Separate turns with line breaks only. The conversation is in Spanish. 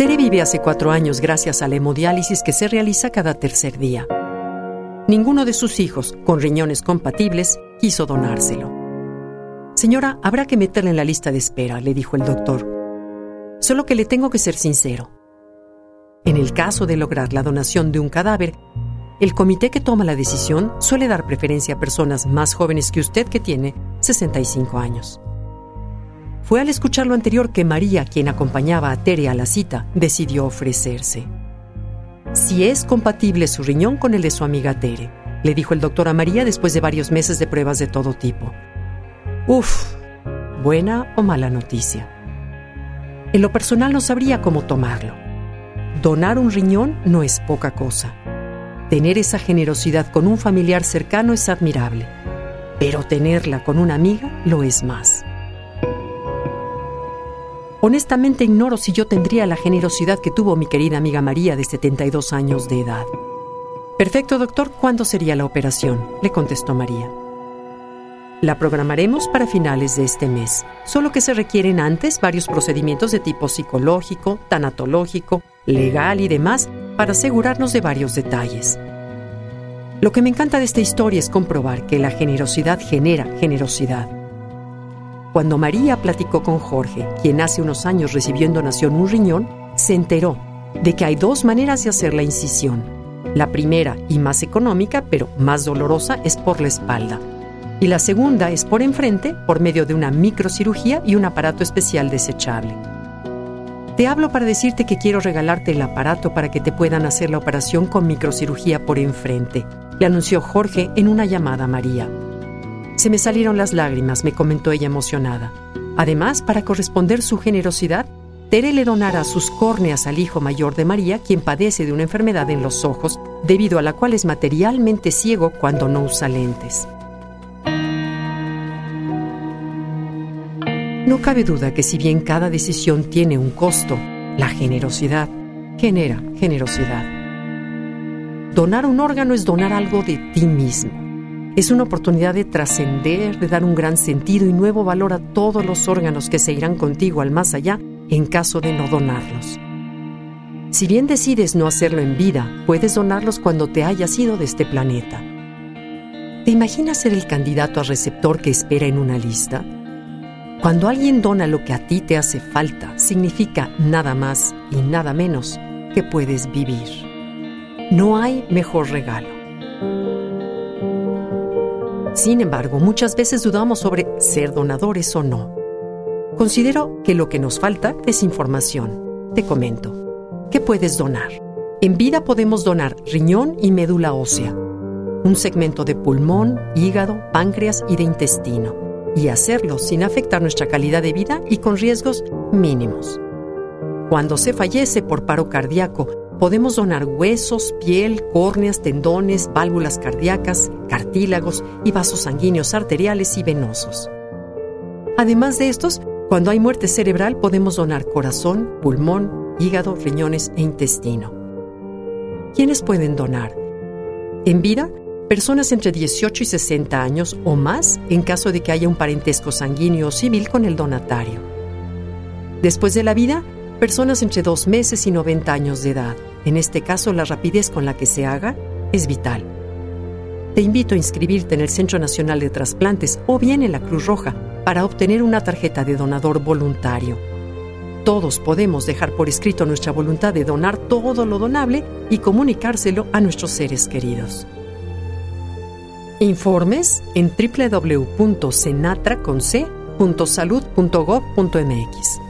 Tere vive hace cuatro años gracias a la hemodiálisis que se realiza cada tercer día. Ninguno de sus hijos, con riñones compatibles, quiso donárselo. Señora, habrá que meterla en la lista de espera, le dijo el doctor. Solo que le tengo que ser sincero. En el caso de lograr la donación de un cadáver, el comité que toma la decisión suele dar preferencia a personas más jóvenes que usted que tiene 65 años. Fue al escuchar lo anterior que María, quien acompañaba a Tere a la cita, decidió ofrecerse. Si es compatible su riñón con el de su amiga Tere, le dijo el doctor a María después de varios meses de pruebas de todo tipo. Uf, buena o mala noticia. En lo personal no sabría cómo tomarlo. Donar un riñón no es poca cosa. Tener esa generosidad con un familiar cercano es admirable, pero tenerla con una amiga lo es más. Honestamente ignoro si yo tendría la generosidad que tuvo mi querida amiga María de 72 años de edad. Perfecto, doctor, ¿cuándo sería la operación? le contestó María. La programaremos para finales de este mes, solo que se requieren antes varios procedimientos de tipo psicológico, tanatológico, legal y demás para asegurarnos de varios detalles. Lo que me encanta de esta historia es comprobar que la generosidad genera generosidad cuando María platicó con Jorge, quien hace unos años recibió en donación un riñón, se enteró de que hay dos maneras de hacer la incisión. La primera y más económica, pero más dolorosa, es por la espalda. Y la segunda es por enfrente, por medio de una microcirugía y un aparato especial desechable. Te hablo para decirte que quiero regalarte el aparato para que te puedan hacer la operación con microcirugía por enfrente, le anunció Jorge en una llamada a María. Se me salieron las lágrimas, me comentó ella emocionada. Además, para corresponder su generosidad, Tere le donará sus córneas al hijo mayor de María, quien padece de una enfermedad en los ojos, debido a la cual es materialmente ciego cuando no usa lentes. No cabe duda que si bien cada decisión tiene un costo, la generosidad genera generosidad. Donar un órgano es donar algo de ti mismo. Es una oportunidad de trascender, de dar un gran sentido y nuevo valor a todos los órganos que se irán contigo al más allá en caso de no donarlos. Si bien decides no hacerlo en vida, puedes donarlos cuando te hayas ido de este planeta. ¿Te imaginas ser el candidato a receptor que espera en una lista? Cuando alguien dona lo que a ti te hace falta, significa nada más y nada menos que puedes vivir. No hay mejor regalo. Sin embargo, muchas veces dudamos sobre ser donadores o no. Considero que lo que nos falta es información. Te comento. ¿Qué puedes donar? En vida podemos donar riñón y médula ósea, un segmento de pulmón, hígado, páncreas y de intestino, y hacerlo sin afectar nuestra calidad de vida y con riesgos mínimos. Cuando se fallece por paro cardíaco, podemos donar huesos, piel, córneas, tendones, válvulas cardíacas, cartílagos y vasos sanguíneos arteriales y venosos. Además de estos, cuando hay muerte cerebral podemos donar corazón, pulmón, hígado, riñones e intestino. ¿Quiénes pueden donar? En vida, personas entre 18 y 60 años o más en caso de que haya un parentesco sanguíneo o civil con el donatario. Después de la vida, personas entre dos meses y 90 años de edad. En este caso, la rapidez con la que se haga es vital. Te invito a inscribirte en el Centro Nacional de Trasplantes o bien en la Cruz Roja para obtener una tarjeta de donador voluntario. Todos podemos dejar por escrito nuestra voluntad de donar todo lo donable y comunicárselo a nuestros seres queridos. Informes en www.cenatraconc.salud.gov.mx.